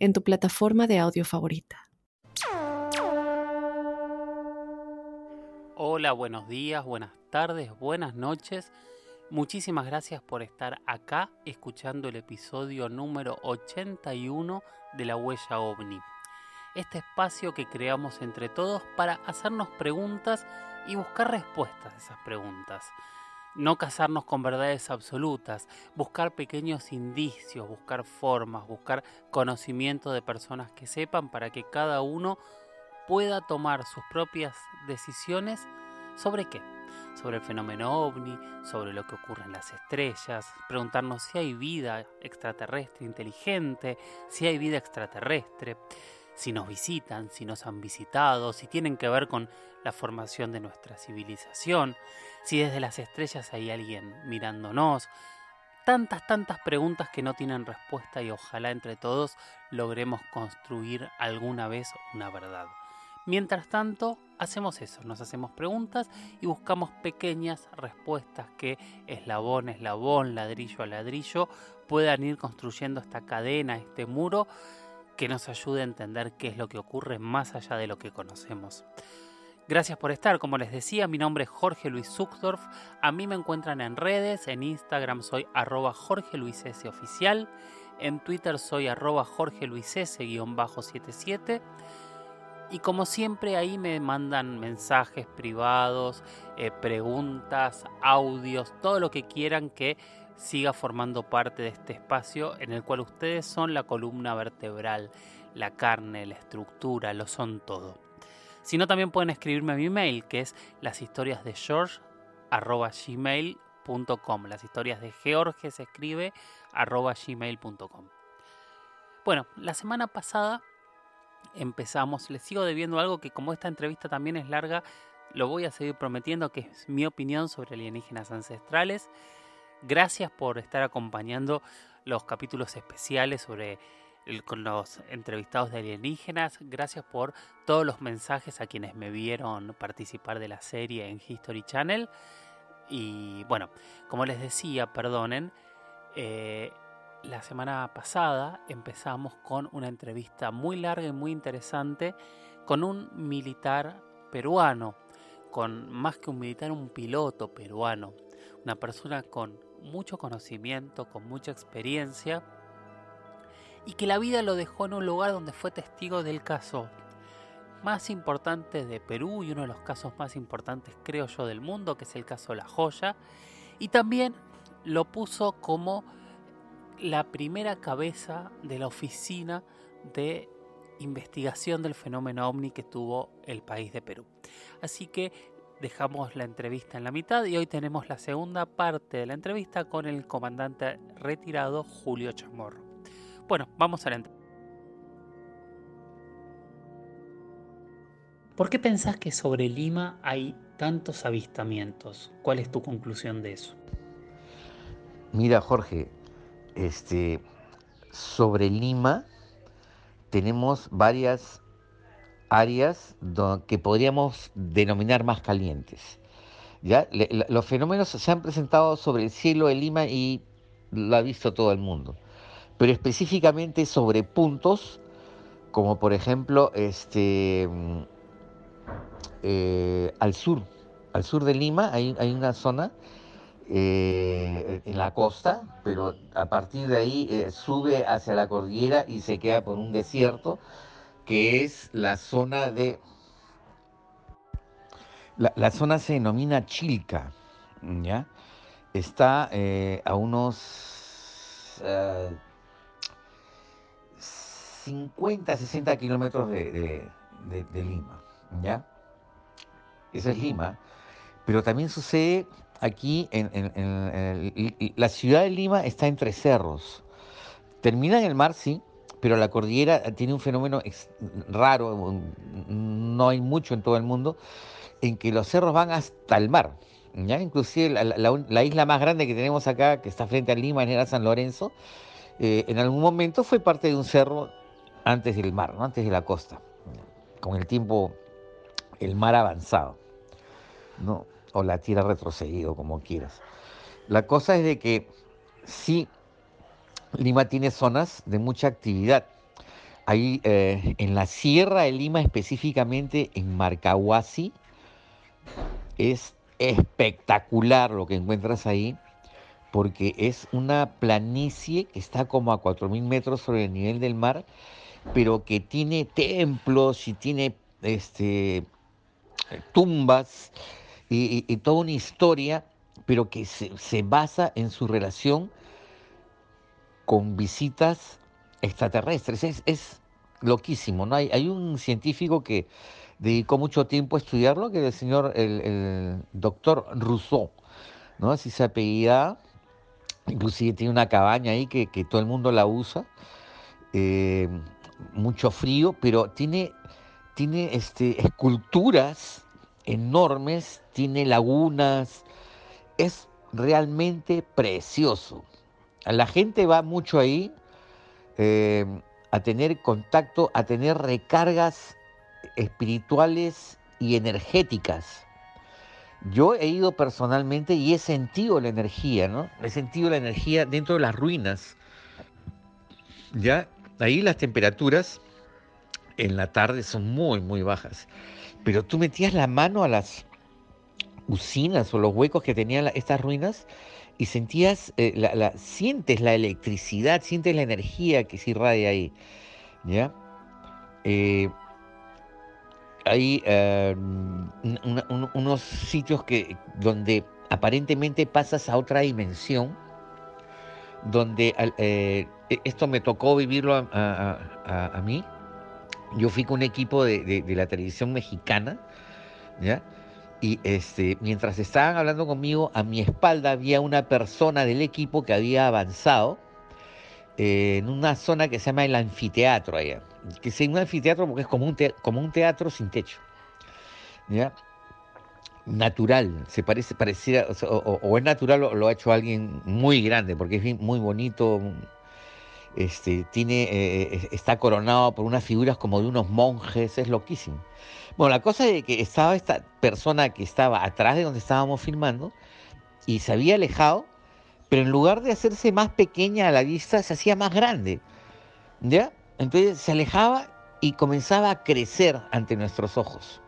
en tu plataforma de audio favorita. Hola, buenos días, buenas tardes, buenas noches. Muchísimas gracias por estar acá escuchando el episodio número 81 de La Huella OVNI este espacio que creamos entre todos para hacernos preguntas y buscar respuestas a esas preguntas. No casarnos con verdades absolutas, buscar pequeños indicios, buscar formas, buscar conocimiento de personas que sepan para que cada uno pueda tomar sus propias decisiones sobre qué. Sobre el fenómeno ovni, sobre lo que ocurre en las estrellas, preguntarnos si hay vida extraterrestre inteligente, si hay vida extraterrestre si nos visitan, si nos han visitado, si tienen que ver con la formación de nuestra civilización, si desde las estrellas hay alguien mirándonos. Tantas, tantas preguntas que no tienen respuesta y ojalá entre todos logremos construir alguna vez una verdad. Mientras tanto, hacemos eso, nos hacemos preguntas y buscamos pequeñas respuestas que eslabón, eslabón, ladrillo a ladrillo puedan ir construyendo esta cadena, este muro que nos ayude a entender qué es lo que ocurre más allá de lo que conocemos. Gracias por estar, como les decía, mi nombre es Jorge Luis Zuckdorf, a mí me encuentran en redes, en Instagram soy arroba Jorge Luis S oficial, en Twitter soy arroba Jorge Luis S 77 y como siempre ahí me mandan mensajes privados, eh, preguntas, audios, todo lo que quieran que siga formando parte de este espacio en el cual ustedes son la columna vertebral, la carne, la estructura, lo son todo. Si no, también pueden escribirme a mi mail, que es las historias de George. Las historias de George se escribe gmail.com. Bueno, la semana pasada empezamos, les sigo debiendo algo que como esta entrevista también es larga, lo voy a seguir prometiendo, que es mi opinión sobre alienígenas ancestrales. Gracias por estar acompañando los capítulos especiales sobre con los entrevistados de alienígenas. Gracias por todos los mensajes a quienes me vieron participar de la serie en History Channel. Y bueno, como les decía, perdonen, eh, la semana pasada empezamos con una entrevista muy larga y muy interesante con un militar peruano, con más que un militar, un piloto peruano, una persona con mucho conocimiento, con mucha experiencia, y que la vida lo dejó en un lugar donde fue testigo del caso más importante de Perú y uno de los casos más importantes, creo yo, del mundo, que es el caso La Joya, y también lo puso como la primera cabeza de la oficina de investigación del fenómeno ovni que tuvo el país de Perú. Así que dejamos la entrevista en la mitad y hoy tenemos la segunda parte de la entrevista con el comandante retirado Julio Chamorro. Bueno, vamos a la entrevista. ¿Por qué pensás que sobre Lima hay tantos avistamientos? ¿Cuál es tu conclusión de eso? Mira, Jorge, este, sobre Lima tenemos varias áreas que podríamos denominar más calientes. ¿ya? los fenómenos se han presentado sobre el cielo de Lima y lo ha visto todo el mundo, pero específicamente sobre puntos como por ejemplo este, eh, al sur, al sur de Lima hay, hay una zona eh, en la costa, pero a partir de ahí eh, sube hacia la cordillera y se queda por un desierto que es la zona de... La, zona se denomina Chilca, ¿ya? Está eh, a unos 50, 60 kilómetros de, Lima, ¿ya? Esa es Lima, pero también sucede aquí en, la ciudad de Lima está entre cerros. Termina en el mar, sí, pero la cordillera tiene un fenómeno raro, no hay mucho en todo el mundo, en que los cerros van hasta el mar. ¿ya? Inclusive la, isla más grande que tenemos acá, que está frente a Lima, era San Lorenzo, eh, en algún momento fue parte de un cerro antes del mar, antes de la costa. Con el tiempo, el mar avanzado, ¿no? o la tierra retrocedido, como quieras. La cosa es de que sí, Lima tiene zonas de mucha actividad. Ahí eh, en la Sierra de Lima, específicamente en Marcahuasi, es espectacular lo que encuentras ahí, porque es una planicie que está como a 4.000 metros sobre el nivel del mar, pero que tiene templos y tiene este, tumbas y, toda una historia, pero que se, basa en su relación con visitas extraterrestres. Es, es loquísimo, ¿no? Hay, hay un científico que dedicó mucho tiempo a estudiarlo, que es el señor, el, doctor Rousseau, ¿no? Así se apellida, inclusive tiene una cabaña ahí que, todo el mundo la usa, eh, mucho frío, pero tiene, tiene este, esculturas enormes, tiene lagunas, es realmente precioso. La gente va mucho ahí eh, a tener contacto, a tener recargas espirituales y energéticas. Yo he ido personalmente y he sentido la energía, ¿no? He sentido la energía dentro de las ruinas. Ya, ahí las temperaturas en la tarde son muy, muy bajas. Pero tú metías la mano a las usinas o los huecos que tenían estas ruinas y sentías, eh, la, sientes la electricidad, sientes la energía que se irradia ahí. ¿Ya? Eh, hay eh, unos sitios que, donde aparentemente pasas a otra dimensión, donde e, esto me tocó vivirlo a, mí. Yo fui con un equipo de, de la televisión mexicana, ¿ya? Y este, mientras estaban hablando conmigo, a mi espalda había una persona del equipo que había avanzado eh, en una zona que se llama el anfiteatro allá. Que es un anfiteatro porque es como un, teatro sin techo. ¿Ya? Natural, se parece, pareciera, o, es natural o lo ha hecho alguien muy grande, porque es muy bonito, este, tiene, eh, está coronado por unas figuras como de unos monjes, es loquísimo. Bueno, la cosa es que estaba esta persona que estaba atrás de donde estábamos filmando y se había alejado, pero en lugar de hacerse más pequeña a la vista, se hacía más grande. ¿Ya? Entonces se alejaba y comenzaba a crecer ante nuestros ojos.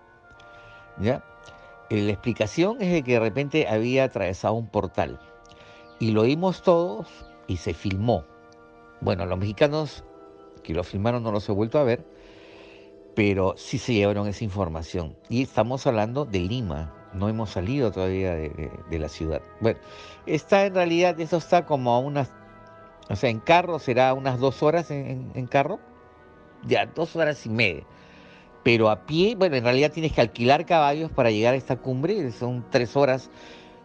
¿Ya? La explicación es de que de repente había atravesado un portal. Y lo vimos todos y se filmó. Bueno, los mexicanos que lo filmaron no los he vuelto a ver, pero sí se llevaron esa información. Y estamos hablando de Lima, no hemos salido todavía de, la ciudad. Bueno, está en realidad, eso está como a unas, o sea, en carro será unas dos horas en, carro, ya, dos horas y media. Pero a pie, bueno, en realidad tienes que alquilar caballos para llegar a esta cumbre, son tres horas.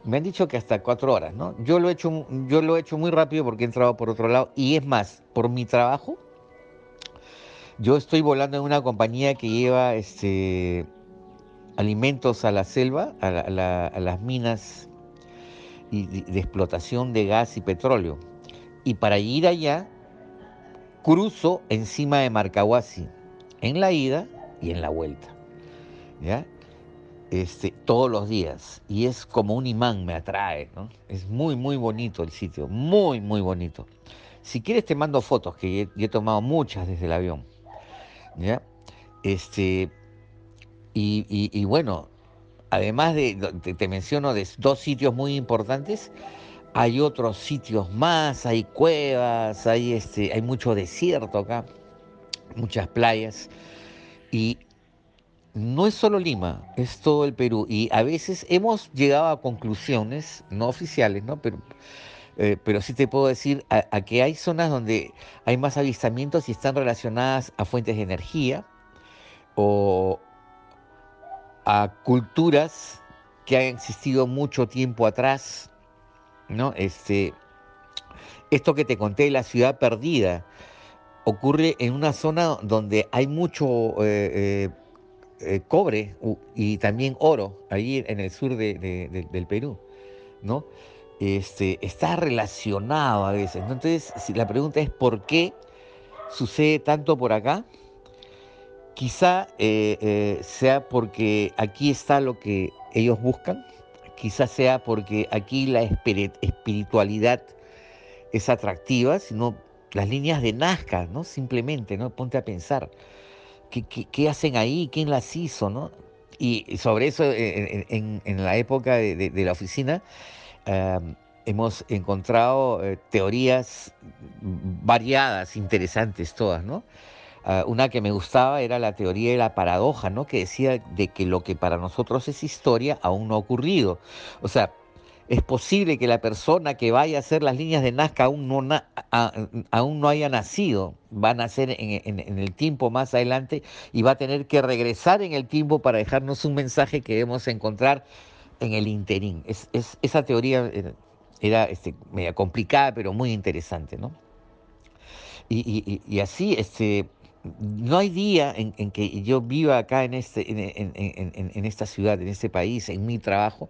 Me han dicho que hasta cuatro horas, ¿no? Yo lo he hecho, yo lo he hecho muy rápido porque he entrado por otro lado. Y es más, por mi trabajo, yo estoy volando en una compañía que lleva este, alimentos a la selva, a, las minas de explotación de gas y petróleo. Y para ir allá, cruzo encima de Marcahuasi, en la ida y en la vuelta. ¿Ya? Este, todos los días. Y es como un imán, me atrae. Es muy, muy bonito el sitio. Muy, muy bonito. Si quieres te mando fotos, que he tomado muchas desde el avión. ¿ya? Este, y, bueno, además de, te, menciono de dos sitios muy importantes, hay otros sitios más, hay cuevas, hay, este, hay mucho desierto acá, muchas playas, y no es solo Lima, es todo el Perú, y a veces hemos llegado a conclusiones, no oficiales, ¿no? Pero eh, pero sí te puedo decir a, que hay zonas donde hay más avistamientos y están relacionadas a fuentes de energía o a culturas que han existido mucho tiempo atrás, ¿no? Este, esto que te conté, la ciudad perdida, ocurre en una zona donde hay mucho eh, eh, cobre y también oro, ahí en el sur del Perú, ¿no? Este, está relacionado a veces. Entonces, si la pregunta es ¿por qué sucede tanto por acá? Quizá sea porque aquí está lo que ellos buscan, quizá sea porque aquí la espiritualidad es atractiva, sino las líneas de Nazca, ¿no? Simplemente, ¿no? Ponte a pensar, ¿qué, hacen ahí? ¿Quién las hizo, no? Y sobre eso, eh, en, la época de, la oficina, hemos encontrado eh, teorías variadas, interesantes todas, ¿no? Ah, una que me gustaba era la teoría de la paradoja, ¿no? Que decía de que lo que para nosotros es historia aún no ha ocurrido. O sea, es posible que la persona que vaya a hacer las líneas de Nazca aún no, aún no haya nacido, va a nacer en, el tiempo más adelante y va a tener que regresar en el tiempo para dejarnos un mensaje que debemos encontrar en el interín. Es, esa teoría era, este, media complicada, pero muy interesante, ¿no? Y, así, este, no hay día en, que yo viva acá en, este, en, esta ciudad, en este país, en mi trajo,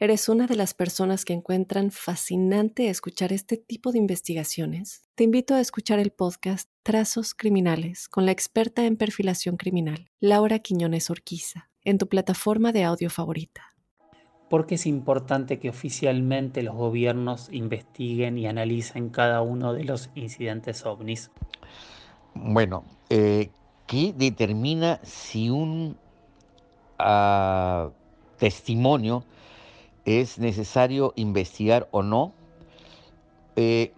¿Eres una de las personas que encuentran fascinante escuchar este tipo de investigaciones? Te invito a escuchar el podcast Trazos Criminales con la experta en perfilación criminal, Laura Quiñones Orquiza, en tu plataforma de audio favorita. ¿Por qué es importante que oficialmente los gobiernos investiguen y analicen cada uno de los incidentes ovnis? Bueno, eh, ¿qué determina si un ah, testimonio es necesario investigar o no. Eh,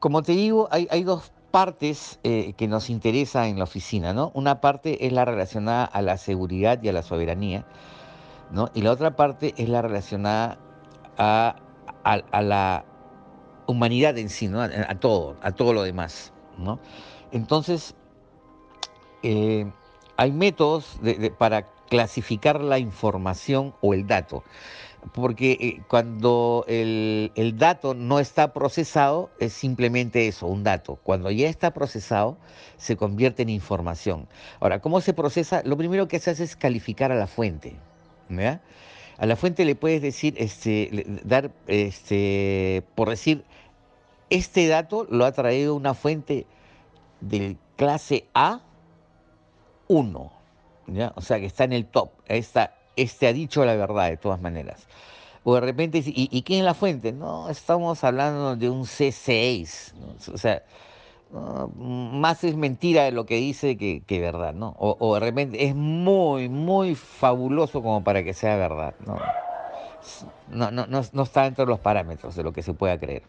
como te digo, hay, dos partes eh, que nos interesan en la oficina, ¿no? Una parte es la relacionada a la seguridad y a la soberanía, ¿no? Y la otra parte es la relacionada a, la humanidad en sí, ¿no? A, todo, a todo lo demás, ¿no? Entonces, eh, hay métodos para clasificar la información o el dato. Porque eh, cuando el, dato no está procesado, es simplemente eso, un dato. Cuando ya está procesado, se convierte en información. Ahora, ¿cómo se procesa? Lo primero que se hace es calificar a la fuente. A la fuente le puedes decir, este, dar, este, por decir, este dato lo ha traído una fuente de clase A1 o sea, que está en el top. Esta, este ha dicho la verdad de todas maneras. O de repente, ¿y, ¿y quién es la fuente? No, estamos hablando de un C6. O sea, más es mentira de lo que dice que, verdad, ¿no? O, de repente es muy, muy fabuloso como para que sea verdad, ¿no? No, no, no, está dentro de los parámetros de lo que se pueda creer.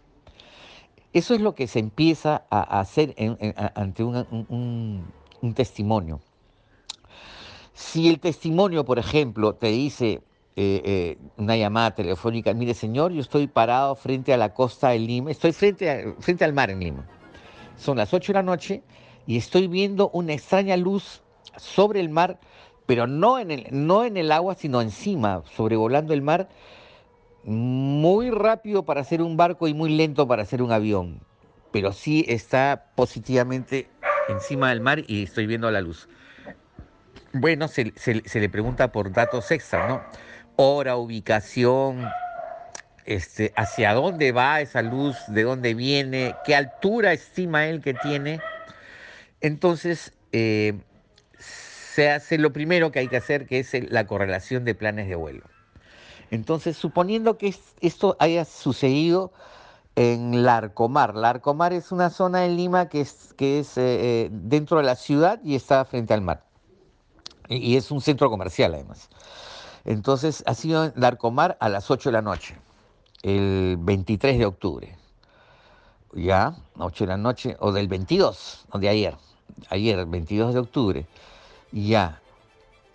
Eso es lo que se empieza a hacer ante un, un testimonio. Si el testimonio, por ejemplo, te dice eh, eh, una llamada telefónica, mire señor, yo estoy parado frente a la costa de Lima, estoy frente, frente al mar en Lima. Son las 8 de la noche y estoy viendo una extraña luz sobre el mar, pero no en el, no en el agua, sino encima, sobrevolando el mar, muy rápido para hacer un barco y muy lento para hacer un avión. Pero sí está positivamente encima del mar y estoy viendo la luz. Bueno, se, le pregunta por datos extra, ¿no? Hora, ubicación, este, hacia dónde va esa luz, de dónde viene, qué altura estima él que tiene. Entonces, eh, se hace lo primero que hay que hacer, que es la correlación de planes de vuelo. Entonces, suponiendo que esto haya sucedido en Larcomar. Larcomar es una zona en Lima que es, que es eh, eh, dentro de la ciudad y está frente al mar. Y es un centro comercial además. Entonces ha sido Larcomar a las 8 de la noche, el 23 de octubre. Ya, 8 de la noche, o del 22, o de ayer, ayer, el 22 de octubre. Ya.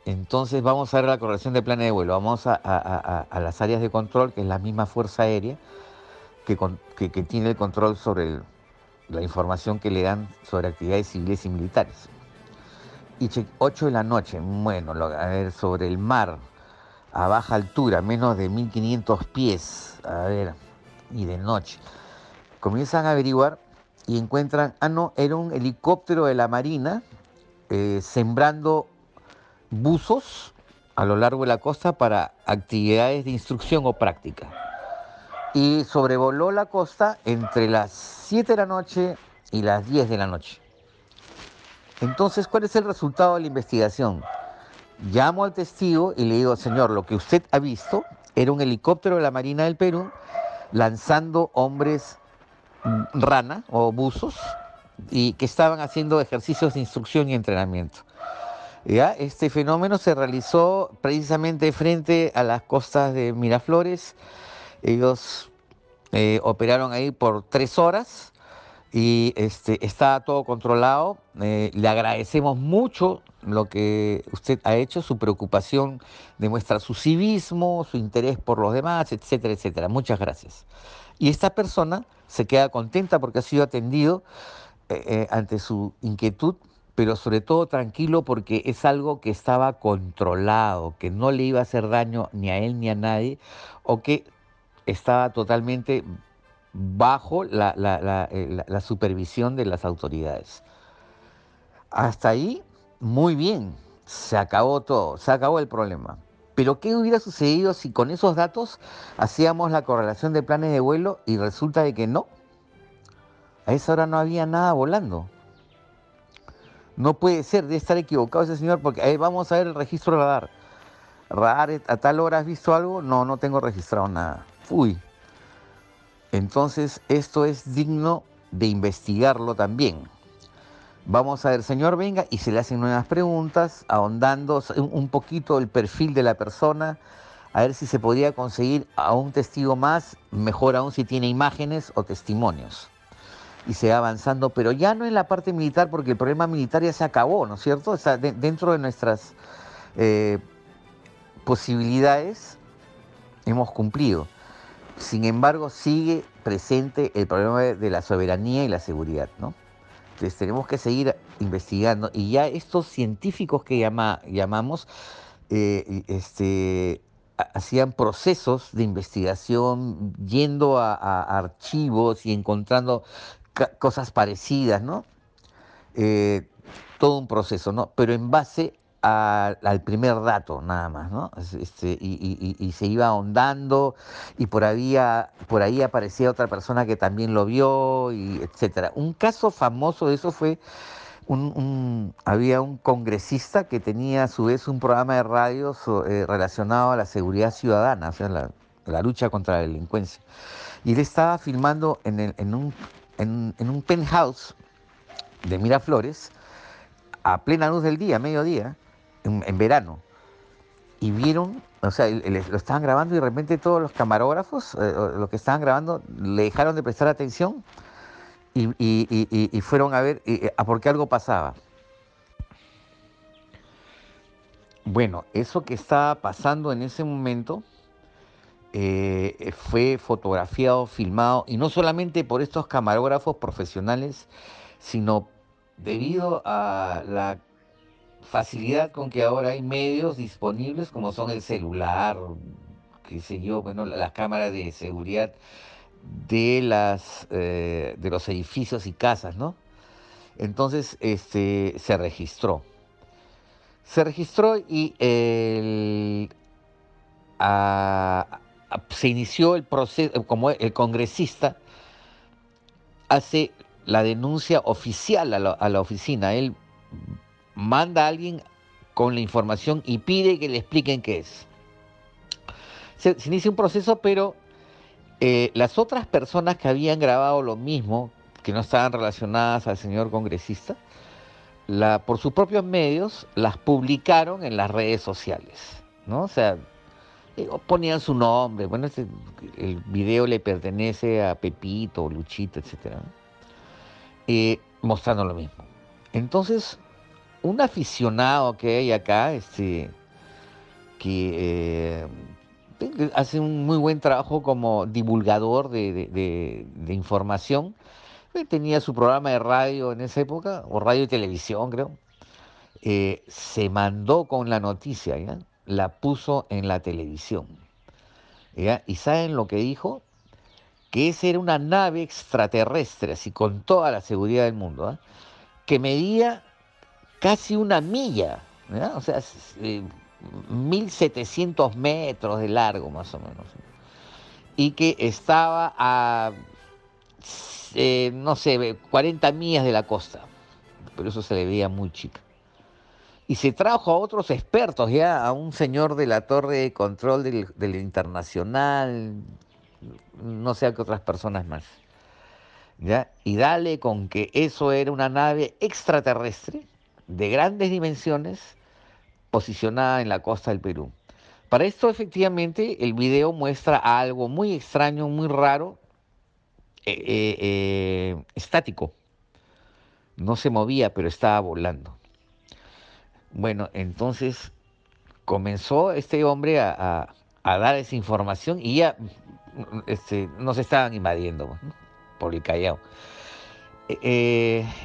Entonces vamos a ver la corrección de planes de vuelo. Vamos a, las áreas de control, que es la misma Fuerza Aérea, que, tiene el control sobre la información que le dan sobre actividades civiles y militares. Y 8 de la noche, bueno, a ver, sobre el mar, a baja altura, menos de 1500 pies, a ver, y de noche. Comienzan a averiguar y encuentran, ah, no, era un helicóptero de la Marina eh, sembrando buzos a lo largo de la costa para actividades de instrucción o práctica. Y sobrevoló la costa entre las 7 de la noche y las 10 de la noche. Entonces, ¿cuál es el resultado de la investigación? Llamo al testigo y le digo, señor, lo que usted ha visto era un helicóptero de la Marina del Perú lanzando hombres rana o buzos y que estaban haciendo ejercicios de instrucción y entrenamiento. ¿Ya? Este fenómeno se realizó precisamente frente a las costas de Miraflores. Ellos eh, operaron ahí por tres horas y este, está todo controlado. Eh, le agradecemos mucho lo que usted ha hecho, su preocupación demuestra su civismo, su interés por los demás, etcétera, etcétera. Muchas gracias. Y esta persona se queda contenta porque ha sido atendido eh, eh, ante su inquietud, pero sobre todo tranquilo porque es algo que estaba controlado, que no le iba a hacer daño ni a él ni a nadie, o que estaba totalmente bajo la, eh, la supervisión de las autoridades. Hasta ahí, muy bien, se acabó todo, se acabó el problema. Pero ¿qué hubiera sucedido si con esos datos hacíamos la correlación de planes de vuelo y resulta de que no? A esa hora no había nada volando. No puede ser, de estar equivocado ese señor, porque ahí vamos a ver el registro radar. Radar, ¿a tal hora has visto algo? No, no tengo registrado nada. Uy. Entonces, esto es digno de investigarlo también. Vamos a ver, señor, venga, y se le hacen nuevas preguntas, ahondando un poquito el perfil de la persona, a ver si se podría conseguir a un testigo más, mejor aún si tiene imágenes o testimonios. Y se va avanzando, pero ya no en la parte militar, porque el problema militar ya se acabó, ¿no es cierto? Dentro de nuestras eh, posibilidades hemos cumplido. Sin embargo, sigue presente el problema de la soberanía y la seguridad, ¿no? Entonces tenemos que seguir investigando y ya estos científicos que llama, llamamos eh, este, hacían procesos de investigación yendo a, archivos y encontrando cosas parecidas, ¿no? Eh, todo un proceso, ¿no? Pero en base al primer dato nada más, ¿no? Este, y, se iba ahondando y por ahí, aparecía otra persona que también lo vio, y etcétera. Un caso famoso de eso fue un, había un congresista que tenía a su vez un programa de radio eh, relacionado a la seguridad ciudadana, o sea, la, lucha contra la delincuencia. Y él estaba filmando en, un, en un penthouse de Miraflores, a plena luz del día, mediodía, en, verano y vieron, o sea, lo estaban grabando y de repente todos los camarógrafos, eh, los que estaban grabando, le dejaron de prestar atención y, fueron a ver a por qué algo pasaba. Bueno, eso que estaba pasando en ese momento eh, fue fotografiado, filmado, y no solamente por estos camarógrafos profesionales, sino debido a la facilidad con que ahora hay medios disponibles como son el celular, qué sé yo, bueno, las cámaras de seguridad de las eh, de los edificios y casas, ¿no? Entonces, este, se registró. Se registró y se inició el proceso, como el congresista hace la denuncia oficial a la, a la oficina. Él manda a alguien con la información y pide que le expliquen qué es. Se, inicia un proceso, pero eh, las otras personas que habían grabado lo mismo, que no estaban relacionadas al señor congresista, la, por sus propios medios las publicaron en las redes sociales, ¿no? O sea, ponían su nombre, bueno, el video le pertenece a Pepito, Luchito, etc. Eh, mostrando lo mismo. Entonces, un aficionado que hay acá, este, que eh, hace un muy buen trabajo como divulgador de, información. Eh, tenía su programa de radio en esa época, o radio y televisión, creo. Eh, se mandó con la noticia, ¿ya? la puso en la televisión. ¿Y saben lo que dijo? Que esa era una nave extraterrestre, así con toda la seguridad del mundo, ¿ah? que medía casi una milla, o sea, 1700 metros de largo más o menos, y que estaba a, eh, no sé, 40 millas de la costa, pero eso se le veía muy chica. Y se trajo a otros expertos, ya a un señor de la torre de control del, internacional, no sé a qué otras personas más. ¿ya? Y dale con que eso era una nave extraterrestre de grandes dimensiones posicionada en la costa del Perú. Para esto, efectivamente, el video muestra algo muy extraño, muy raro, eh, eh, eh, estático. No se movía, pero estaba volando. Bueno, entonces comenzó este hombre a, dar esa información y ya este, nos estaban invadiendo por el Callao.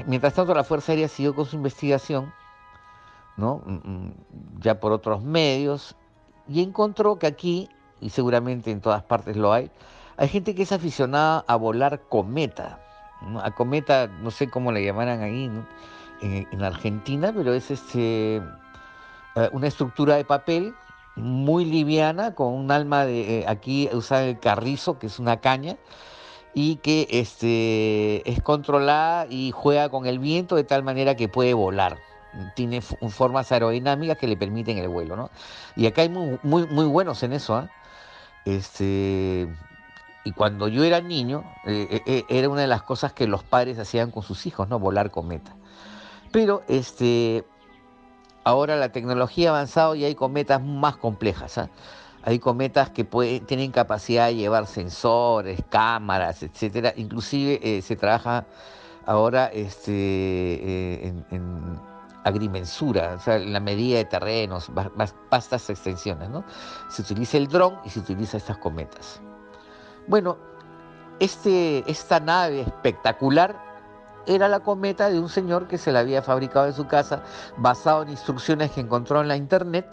Mientras tanto, la Fuerza Aérea siguió con su investigación ¿no? Mm, mm, ya por otros medios, y encontró que aquí, y seguramente en todas partes lo hay, hay gente que es aficionada a volar cometa. A cometa, no sé cómo le llamarán ahí en, Argentina, pero es este, eh, una estructura de papel muy liviana, con un alma de, eh, aquí usan el carrizo, que es una caña, y que este, es controlada y juega con el viento de tal manera que puede volar tiene formas aerodinámicas que le permiten el vuelo, ¿no? Y acá hay muy, muy, muy buenos en eso, ¿ah? Este, y cuando yo era niño, eh, eh, eh, era una de las cosas que los padres hacían con sus hijos, ¿no? Volar cometa. Pero este, ahora la tecnología ha avanzado y hay cometas más complejas, ¿ah? Hay cometas que tienen capacidad de llevar sensores, cámaras, etcétera. Inclusive se trabaja ahora este, en agrimensura, o sea, la medida de terrenos, vastas extensiones, ¿no? Se utiliza el dron y se utiliza estas cometas. Bueno, este, esta nave espectacular era la cometa de un señor que se la había fabricado en su casa basado en instrucciones que encontró en la internet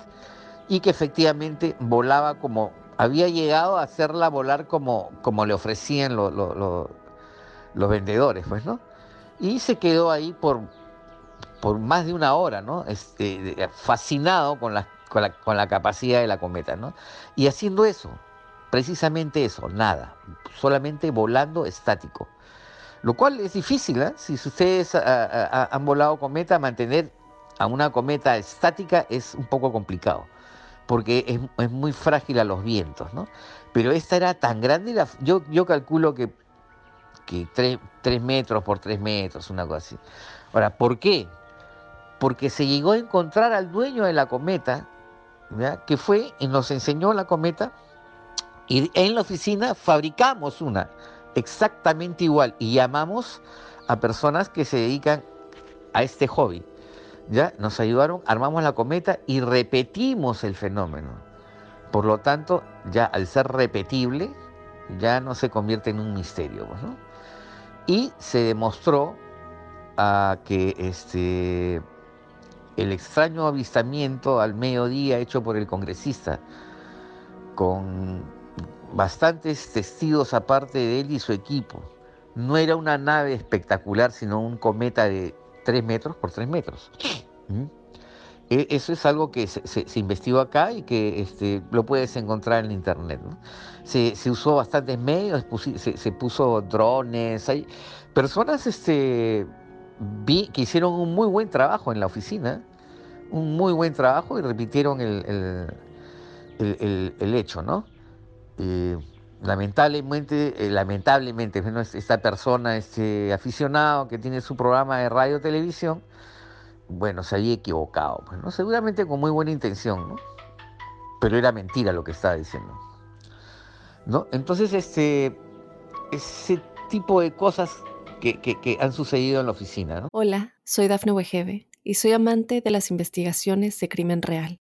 y que efectivamente volaba como, había llegado a hacerla volar como, como le ofrecían los vendedores, pues, ¿no? Y se quedó ahí por por más de una hora, ¿no? Este, fascinado con la, con la, capacidad de la cometa, ¿no? Y haciendo eso, precisamente eso, nada, solamente volando estático. Lo cual es difícil, ¿eh? Si ustedes han volado cometa, mantener a una cometa estática es un poco complicado, porque es, muy frágil a los vientos, ¿no? Pero esta era tan grande, yo, yo calculo que, que 3 metros por 3 metros, una cosa así. Ahora, ¿por qué? porque se llegó a encontrar al dueño de la cometa, que fue y nos enseñó la cometa, y en la oficina fabricamos una exactamente igual y llamamos a personas que se dedican a este hobby. ¿Ya? Nos ayudaron, armamos la cometa y repetimos el fenómeno. Por lo tanto, ya al ser repetible, ya no se convierte en un misterio. Pues, y se demostró a que este, el extraño avistamiento al mediodía hecho por el congresista, con bastantes testigos aparte de él y su equipo. No era una nave espectacular, sino un cometa de 3 metros por 3 metros. ¿Mm? E, eso es algo que se, investigó acá y que este, lo puedes encontrar en internet. Se, usó bastantes medios, se, puso drones, hay personas este, vi que hicieron un muy buen trabajo en la oficina, un muy buen trabajo y repitieron el, el, hecho, ¿no? Lamentablemente, eh, lamentablemente, esta persona, este aficionado que tiene su programa de radio televisión, bueno, se había equivocado, pues, ¿no? Seguramente con muy buena intención, ¿no? Pero era mentira lo que estaba diciendo. ¿No? Entonces, este, ese tipo de cosas que, que, han sucedido en la oficina. ¿no? Hola, soy Dafne Wegebe y soy amante de las investigaciones de crimen real.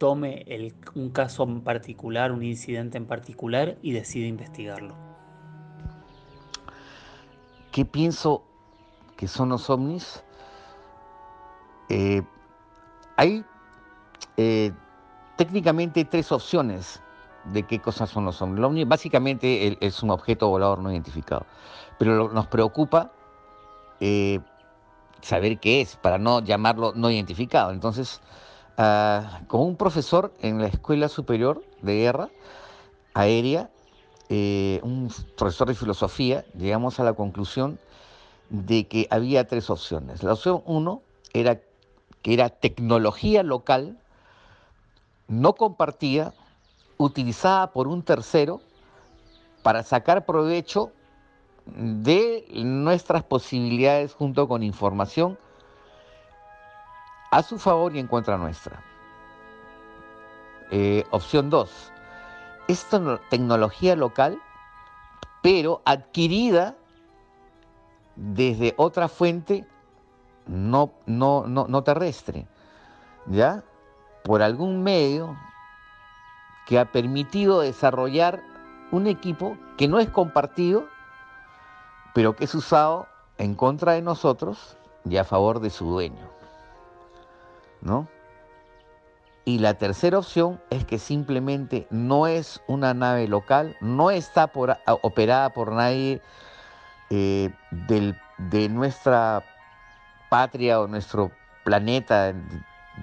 tome un caso en particular, un incidente en particular y decida investigarlo? ¿Qué pienso que son los ovnis? Eh, hay eh, técnicamente tres opciones de qué cosas son los ovnis. El ovni básicamente es un objeto volador no identificado, pero nos preocupa eh, saber qué es, para no llamarlo no identificado. Entonces, con un profesor en la Escuela Superior de Guerra Aérea, eh, un profesor de filosofía, llegamos a la conclusión de que había tres opciones. La opción uno era que era tecnología local, no compartida, utilizada por un tercero para sacar provecho de nuestras posibilidades junto con información a su favor y en contra nuestra. Eh, opción 2. Es tecnología local, pero adquirida desde otra fuente no, no, no, no terrestre, ¿ya? Por algún medio que ha permitido desarrollar un equipo que no es compartido pero que es usado en contra de nosotros y a favor de su dueño. ¿No? Y la tercera opción es que simplemente no es una nave local, no está operada por nadie eh, de nuestra patria o nuestro planeta,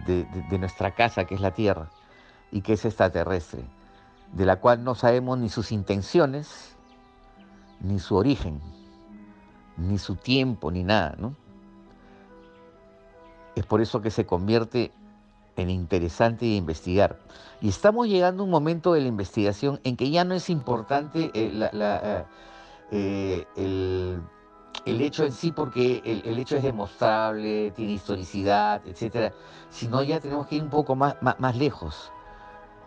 de nuestra casa, que es la Tierra, y que es extraterrestre, de la cual no sabemos ni sus intenciones ni su origen ni su tiempo, ni nada, ¿no? Es por eso que se convierte en interesante investigar. Y estamos llegando a un momento de la investigación en que ya no es importante eh, eh, el, hecho en sí, porque el, hecho es demostrable, tiene historicidad, etcétera, sino ya tenemos que ir un poco más lejos,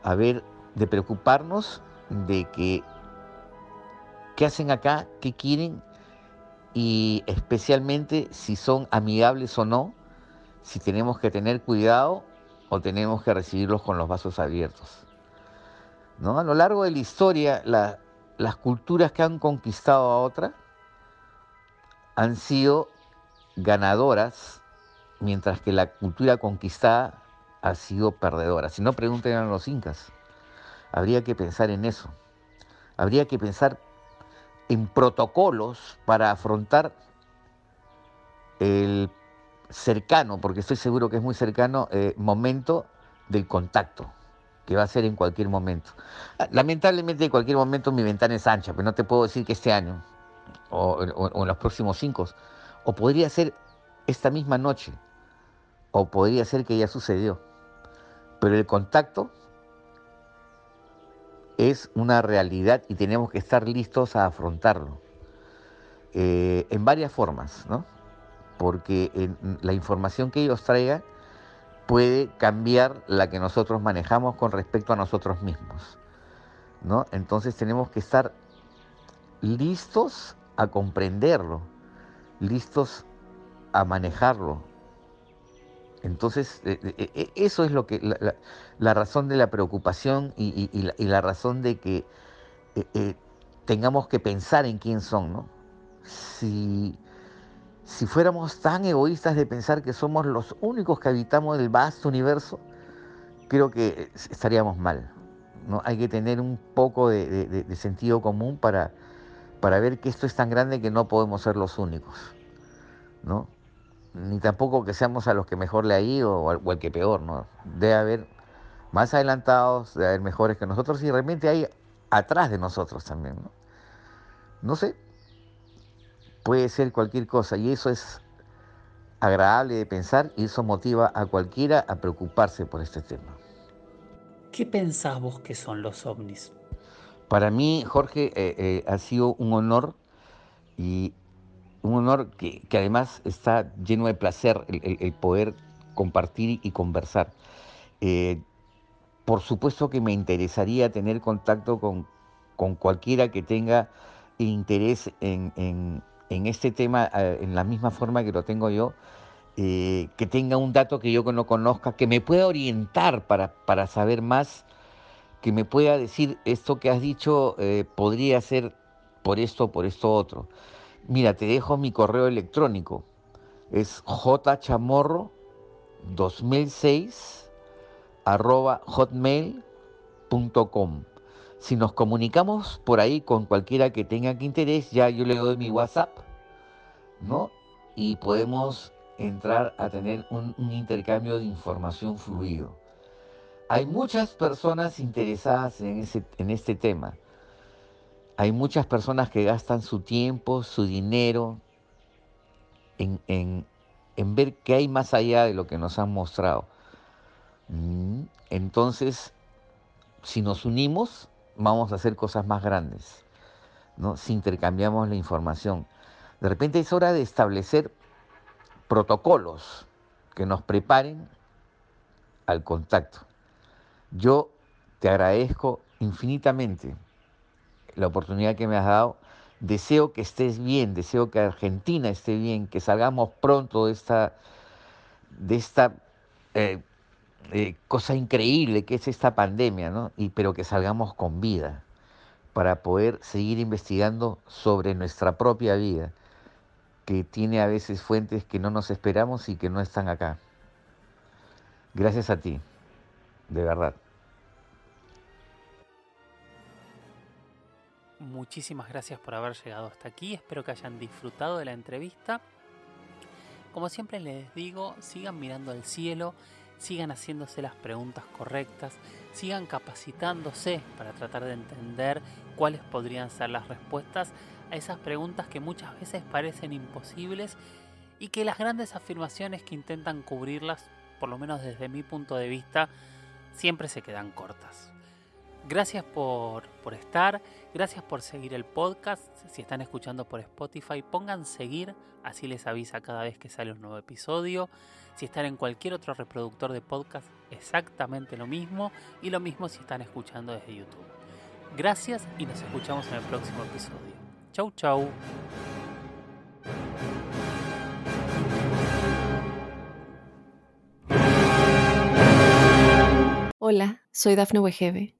a ver, de preocuparnos de que qué hacen acá, qué quieren y especialmente si son amigables o no, si tenemos que tener cuidado o tenemos que recibirlos con los vasos abiertos. ¿No? A lo largo de la historia, las culturas que han conquistado a otra han sido ganadoras, mientras que la cultura conquistada ha sido perdedora. Si no, pregunten a los incas. Habría que pensar en eso. Habría que pensar en protocolos para afrontar el cercano, porque estoy seguro que es muy cercano, eh, momento del contacto, que va a ser en cualquier momento. Ah, lamentablemente en cualquier momento mi ventana es ancha, pero no te puedo decir que este año o, en los próximos cinco, o podría ser esta misma noche, o podría ser que ya sucedió. Pero el contacto es una realidad y tenemos que estar listos a afrontarlo. Eh, en varias formas, ¿no? Porque la información que ellos traigan puede cambiar la que nosotros manejamos con respecto a nosotros mismos, ¿no? Entonces tenemos que estar listos a comprenderlo, listos a manejarlo, entonces, eh, eh, eh, eso es lo que la, razón de la preocupación y, la, razón de que tengamos que pensar en quién son, ¿no? Si, si fuéramos tan egoístas de pensar que somos los únicos que habitamos el vasto universo, creo que estaríamos mal. ¿no? Hay que tener un poco de, sentido común para, para ver que esto es tan grande que no podemos ser los únicos. ¿no? ni tampoco que seamos a los que mejor le ha ido o al, que peor, ¿no? Debe haber más adelantados, debe haber mejores que nosotros y realmente hay atrás de nosotros también, ¿no? No sé, puede ser cualquier cosa y eso es agradable de pensar y eso motiva a cualquiera a preocuparse por este tema. ¿Qué pensás vos que son los ovnis? Para mí, Jorge, eh, eh, ha sido un honor y un honor que, además está lleno de placer el, poder compartir y conversar. Eh, por supuesto que me interesaría tener contacto con, con cualquiera que tenga interés en, este tema en la misma forma que lo tengo yo, que tenga un dato que yo no conozca, que me pueda orientar para, para saber más que me pueda decir esto que has dicho eh, podría ser por esto por esto otro. Mira, te dejo mi correo electrónico. Es jchamorro2006 arroba hotmail.com. Si nos comunicamos por ahí con cualquiera que tenga interés, ya yo le doy mi WhatsApp, ¿no? Y podemos entrar a tener un intercambio de información fluido. Hay muchas personas interesadas en, ese, en este tema. Hay muchas personas que gastan su tiempo, su dinero en, ver qué hay más allá de lo que nos han mostrado. Mm, entonces, si nos unimos, vamos a hacer cosas más grandes, ¿no? si intercambiamos la información. De repente es hora de establecer protocolos que nos preparen al contacto. Yo te agradezco infinitamente la oportunidad que me has dado. Deseo que estés bien, deseo que Argentina esté bien, que salgamos pronto de esta, de esta eh, eh, cosa increíble que es esta pandemia, ¿no? Y, pero que salgamos con vida para poder seguir investigando sobre nuestra propia vida, que tiene a veces fuentes que no nos esperamos y que no están acá. Gracias a ti de verdad. Muchísimas gracias por haber llegado hasta aquí, espero que hayan disfrutado de la entrevista. Como siempre les digo, sigan mirando al cielo, sigan haciéndose las preguntas correctas, sigan capacitándose para tratar de entender cuáles podrían ser las respuestas a esas preguntas que muchas veces parecen imposibles y que las grandes afirmaciones que intentan cubrirlas, por lo menos desde mi punto de vista, siempre se quedan cortas. Gracias por, estar, gracias por seguir el podcast. Si están escuchando por Spotify, pongan seguir, así les avisa cada vez que sale un nuevo episodio. Si están en cualquier otro reproductor de podcast, exactamente lo mismo. Y lo mismo si están escuchando desde YouTube. Gracias y nos escuchamos en el próximo episodio. Chau, chau. Hola, soy Dafne Wegebe